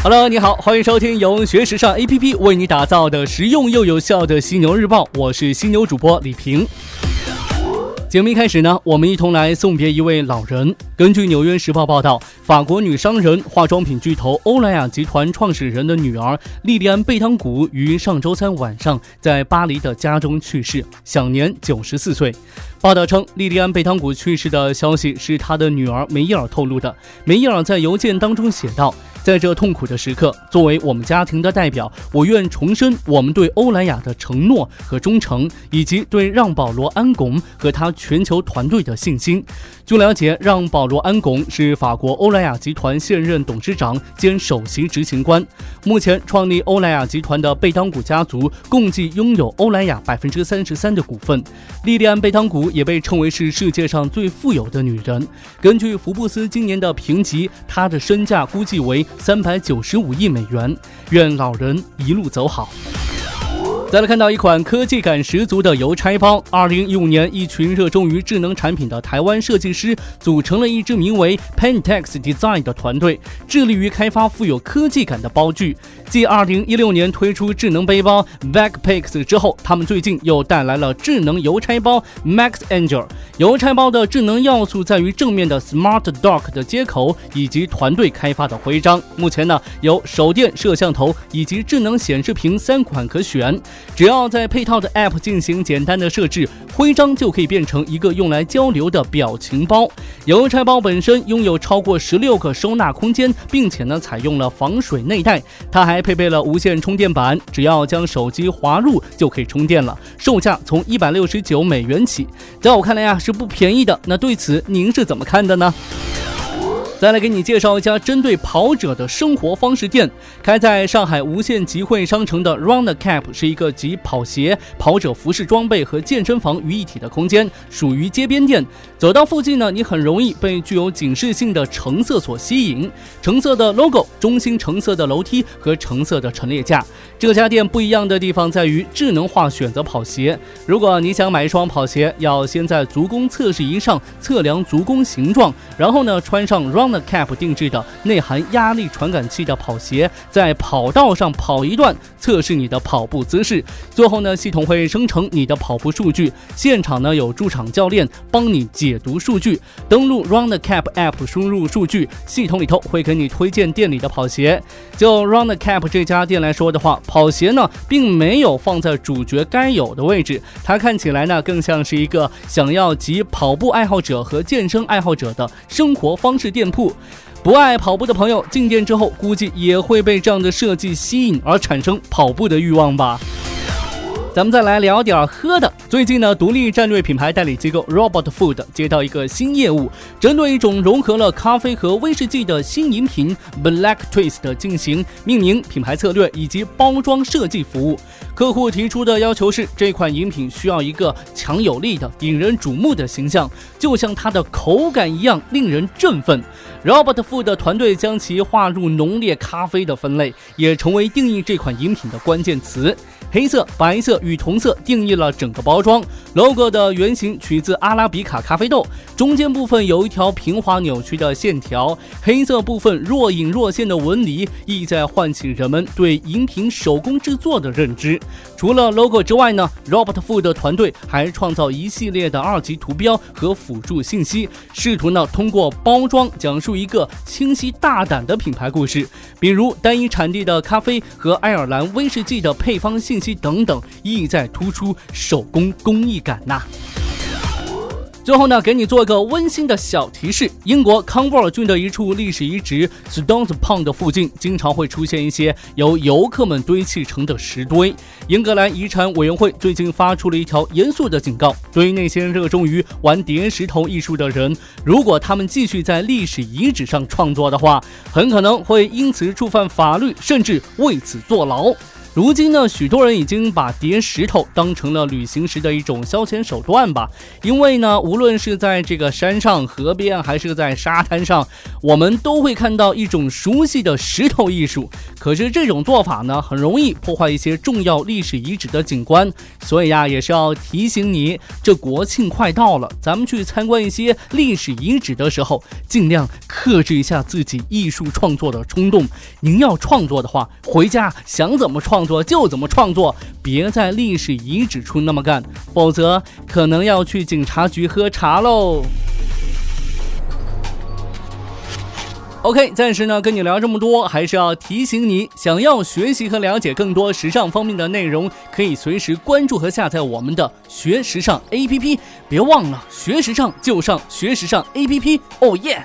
Hello，你好，欢迎收听由学时尚 APP 为你打造的实用又有效的犀牛日报，我是犀牛主播李平。节目一开始呢，我们一同来送别一位老人。根据《纽约时报》报道，法国女商人、化妆品巨头欧莱雅集团创始人的女儿莉莉安·贝汤古于上周三晚上在巴黎的家中去世，享年九十四岁。报道称，莉莉安·贝汤古去世的消息是她的女儿梅伊尔透露的。梅伊尔在邮件当中写道。在这痛苦的时刻，作为我们家庭的代表，我愿重申我们对欧莱雅的承诺和忠诚，以及对让·保罗·安拱和他全球团队的信心。据了解，让·保罗·安拱是法国欧莱雅集团现任董事长兼首席执行官。目前，创立欧莱雅集团的贝当古家族共计拥有欧莱雅百分之三十三的股份。莉莉安·贝当古也被称为是世界上最富有的女人。根据福布斯今年的评级，她的身价估计为。三百九十五亿美元，愿老人一路走好。再来看到一款科技感十足的邮差包。二零一五年，一群热衷于智能产品的台湾设计师组成了一支名为 Pentex Design 的团队，致力于开发富有科技感的包具。继二零一六年推出智能背包 Backpacks 之后，他们最近又带来了智能邮差包 Max Angel。邮差包的智能要素在于正面的 Smart Dock 的接口以及团队开发的徽章。目前呢，有手电、摄像头以及智能显示屏三款可选。只要在配套的 App 进行简单的设置，徽章就可以变成一个用来交流的表情包。邮差包本身拥有超过十六个收纳空间，并且呢采用了防水内袋。它还配备了无线充电板，只要将手机滑入就可以充电了。售价从一百六十九美元起，在我看来呀是不便宜的。那对此您是怎么看的呢？再来给你介绍一家针对跑者的生活方式店，开在上海无限集会商城的 Runner Cap 是一个集跑鞋、跑者服饰装备和健身房于一体的空间，属于街边店。走到附近呢，你很容易被具有警示性的橙色所吸引，橙色的 logo、中心橙色的楼梯和橙色的陈列架。这家店不一样的地方在于智能化选择跑鞋。如果你想买一双跑鞋，要先在足弓测试仪上测量足弓形状，然后呢穿上 Run Cap 定制的内含压力传感器的跑鞋，在跑道上跑一段，测试你的跑步姿势。最后呢，系统会生成你的跑步数据。现场呢有驻场教练帮你解读数据。登录 Run the Cap App，输入数据，系统里头会给你推荐店里的跑鞋。就 Run the Cap 这家店来说的话，跑鞋呢并没有放在主角该有的位置，它看起来呢更像是一个想要集跑步爱好者和健身爱好者的生活方式店铺。不爱跑步的朋友进店之后，估计也会被这样的设计吸引而产生跑步的欲望吧。咱们再来聊点喝的。最近呢，独立战略品牌代理机构 Robot Food 接到一个新业务，针对一种融合了咖啡和威士忌的新饮品 Black Twist 进行命名、品牌策略以及包装设计服务。客户提出的要求是，这款饮品需要一个强有力的、引人瞩目的形象，就像它的口感一样令人振奋。Robot Food 团队将其划入浓烈咖啡的分类，也成为定义这款饮品的关键词。黑色、白色与同色定义了整个包包装。logo 的原型取自阿拉比卡咖啡豆，中间部分有一条平滑扭曲的线条，黑色部分若隐若现的纹理，意在唤起人们对饮品手工制作的认知。除了 logo 之外呢，Robert Food 团队还创造一系列的二级图标和辅助信息，试图呢通过包装讲述一个清晰大胆的品牌故事，比如单一产地的咖啡和爱尔兰威士忌的配方。信息等等，意在突出手工工艺感呐。最后呢，给你做一个温馨的小提示：英国康沃尔郡的一处历史遗址 Stones Pond 附近，经常会出现一些由游客们堆砌成的石堆。英格兰遗产委员会最近发出了一条严肃的警告：对于那些热衷于玩叠石头艺术的人，如果他们继续在历史遗址上创作的话，很可能会因此触犯法律，甚至为此坐牢。如今呢，许多人已经把叠石头当成了旅行时的一种消遣手段吧。因为呢，无论是在这个山上、河边，还是在沙滩上，我们都会看到一种熟悉的石头艺术。可是这种做法呢，很容易破坏一些重要历史遗址的景观。所以呀，也是要提醒你，这国庆快到了，咱们去参观一些历史遗址的时候，尽量克制一下自己艺术创作的冲动。您要创作的话，回家想怎么创作就怎么创作，别在历史遗址处那么干，否则可能要去警察局喝茶喽。OK，暂时呢跟你聊这么多，还是要提醒你，想要学习和了解更多时尚方面的内容，可以随时关注和下载我们的学时尚 APP。别忘了，学时尚就上学时尚 APP。哦耶！